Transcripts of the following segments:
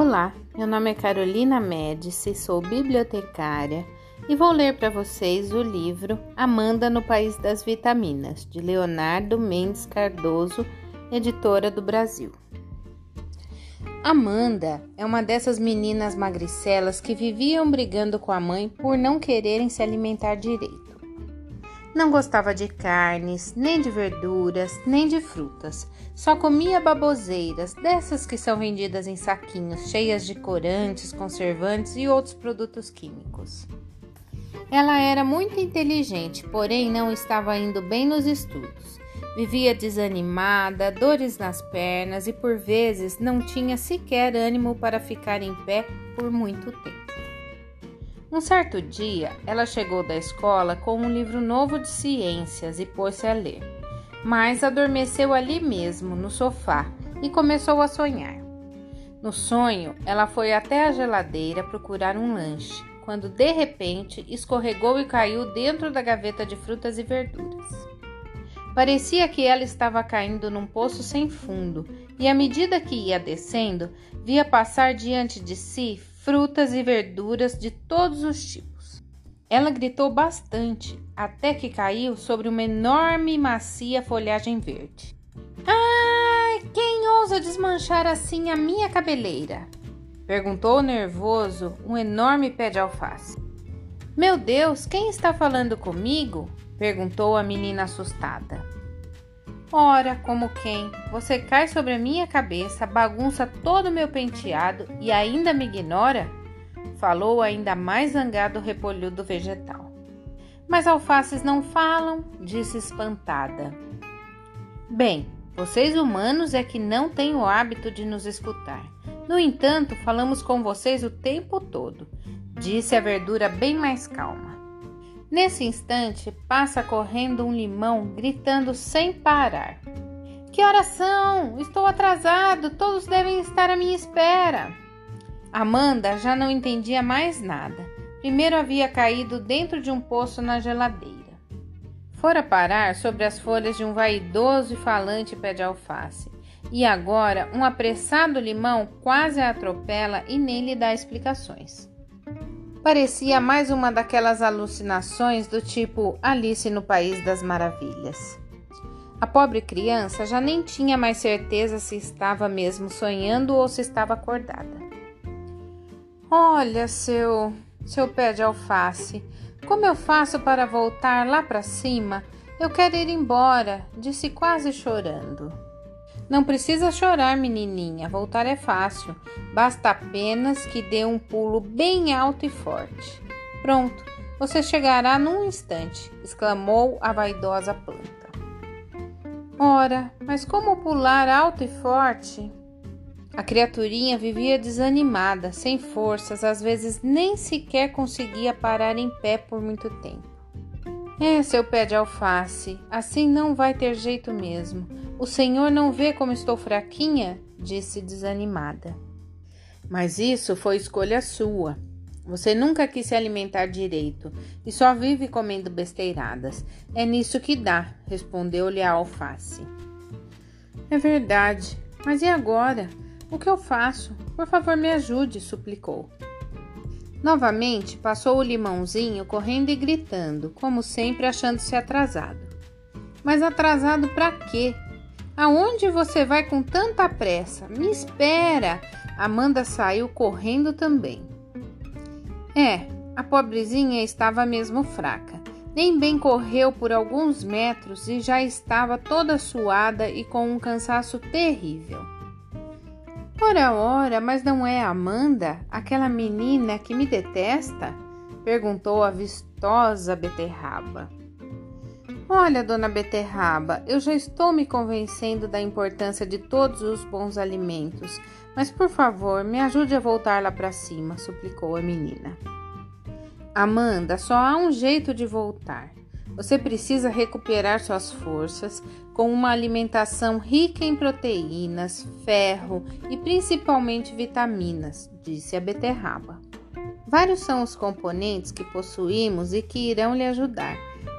Olá, meu nome é Carolina Médici, sou bibliotecária e vou ler para vocês o livro Amanda no País das Vitaminas, de Leonardo Mendes Cardoso, editora do Brasil. Amanda é uma dessas meninas magricelas que viviam brigando com a mãe por não quererem se alimentar direito. Não gostava de carnes, nem de verduras, nem de frutas. Só comia baboseiras, dessas que são vendidas em saquinhos, cheias de corantes, conservantes e outros produtos químicos. Ela era muito inteligente, porém não estava indo bem nos estudos. Vivia desanimada, dores nas pernas e por vezes não tinha sequer ânimo para ficar em pé por muito tempo. Um certo dia, ela chegou da escola com um livro novo de ciências e pôs-se a ler. Mas adormeceu ali mesmo, no sofá, e começou a sonhar. No sonho, ela foi até a geladeira procurar um lanche, quando de repente escorregou e caiu dentro da gaveta de frutas e verduras. Parecia que ela estava caindo num poço sem fundo, e à medida que ia descendo, via passar diante de si frutas e verduras de todos os tipos. Ela gritou bastante até que caiu sobre uma enorme e macia folhagem verde. Ai, quem ousa desmanchar assim a minha cabeleira? perguntou nervoso um enorme pé de alface. Meu Deus, quem está falando comigo? perguntou a menina assustada. Ora, como quem? Você cai sobre a minha cabeça, bagunça todo o meu penteado e ainda me ignora? Falou ainda mais zangado o repolhudo vegetal. Mas alfaces não falam, disse espantada. Bem, vocês humanos é que não têm o hábito de nos escutar. No entanto, falamos com vocês o tempo todo, disse a verdura bem mais calma. Nesse instante, passa correndo um limão, gritando sem parar: Que horas são? Estou atrasado, todos devem estar à minha espera. Amanda já não entendia mais nada. Primeiro havia caído dentro de um poço na geladeira. Fora parar sobre as folhas de um vaidoso e falante pé de alface. E agora um apressado limão quase a atropela e nem lhe dá explicações. Parecia mais uma daquelas alucinações do tipo Alice no País das Maravilhas. A pobre criança já nem tinha mais certeza se estava mesmo sonhando ou se estava acordada. Olha, seu, seu pé de alface, como eu faço para voltar lá para cima? Eu quero ir embora, disse quase chorando. Não precisa chorar, menininha, voltar é fácil. Basta apenas que dê um pulo bem alto e forte. Pronto, você chegará num instante, exclamou a vaidosa planta. Ora, mas como pular alto e forte? A criaturinha vivia desanimada, sem forças, às vezes nem sequer conseguia parar em pé por muito tempo. É, seu pé de alface, assim não vai ter jeito mesmo. O senhor não vê como estou fraquinha? disse desanimada. Mas isso foi escolha sua. Você nunca quis se alimentar direito e só vive comendo besteiradas. É nisso que dá, respondeu-lhe a alface. É verdade, mas e agora? O que eu faço? Por favor, me ajude, suplicou. Novamente passou o limãozinho correndo e gritando, como sempre achando-se atrasado. Mas atrasado para quê? Aonde você vai com tanta pressa? Me espera! Amanda saiu correndo também. É, a pobrezinha estava mesmo fraca. Nem bem correu por alguns metros e já estava toda suada e com um cansaço terrível. Ora, ora, mas não é Amanda, aquela menina que me detesta? perguntou a vistosa beterraba. Olha, dona Beterraba, eu já estou me convencendo da importância de todos os bons alimentos, mas por favor, me ajude a voltar lá para cima, suplicou a menina. Amanda, só há um jeito de voltar. Você precisa recuperar suas forças com uma alimentação rica em proteínas, ferro e principalmente vitaminas, disse a beterraba. Vários são os componentes que possuímos e que irão lhe ajudar.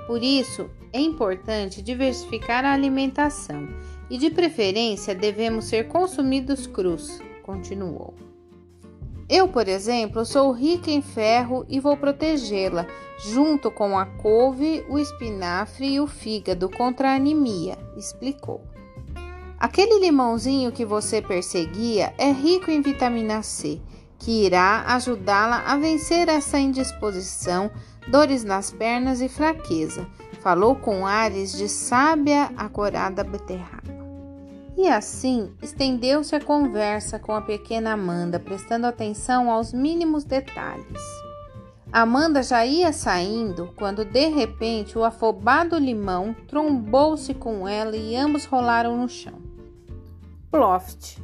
Por isso, é importante diversificar a alimentação e, de preferência, devemos ser consumidos crus, continuou. Eu, por exemplo, sou rica em ferro e vou protegê-la, junto com a couve, o espinafre e o fígado contra a anemia, explicou. Aquele limãozinho que você perseguia é rico em vitamina C, que irá ajudá-la a vencer essa indisposição, dores nas pernas e fraqueza. Falou com ares de sábia acorada beterraba. E assim estendeu-se a conversa com a pequena Amanda, prestando atenção aos mínimos detalhes. Amanda já ia saindo quando de repente o afobado limão trombou-se com ela e ambos rolaram no chão. Ploft.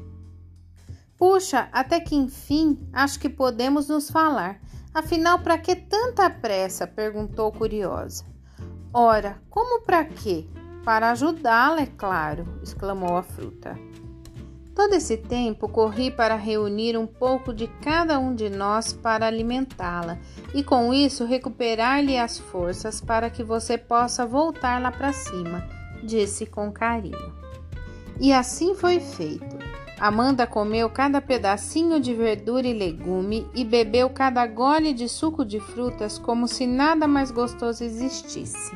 Puxa, até que enfim acho que podemos nos falar. Afinal, para que tanta pressa? perguntou curiosa. Ora, como para quê? Para ajudá-la, é claro, exclamou a fruta. Todo esse tempo corri para reunir um pouco de cada um de nós para alimentá-la e com isso recuperar-lhe as forças para que você possa voltar lá para cima, disse com carinho. E assim foi feito. Amanda comeu cada pedacinho de verdura e legume e bebeu cada gole de suco de frutas como se nada mais gostoso existisse.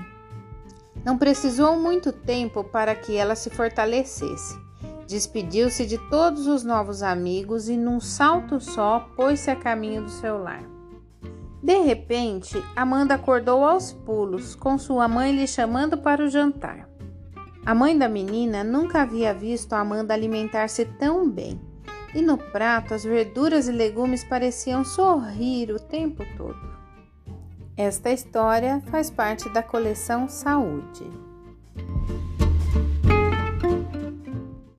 Não precisou muito tempo para que ela se fortalecesse. Despediu-se de todos os novos amigos e, num salto só, pôs-se a caminho do seu lar. De repente, Amanda acordou aos pulos, com sua mãe lhe chamando para o jantar. A mãe da menina nunca havia visto Amanda alimentar-se tão bem, e no prato as verduras e legumes pareciam sorrir o tempo todo. Esta história faz parte da coleção Saúde.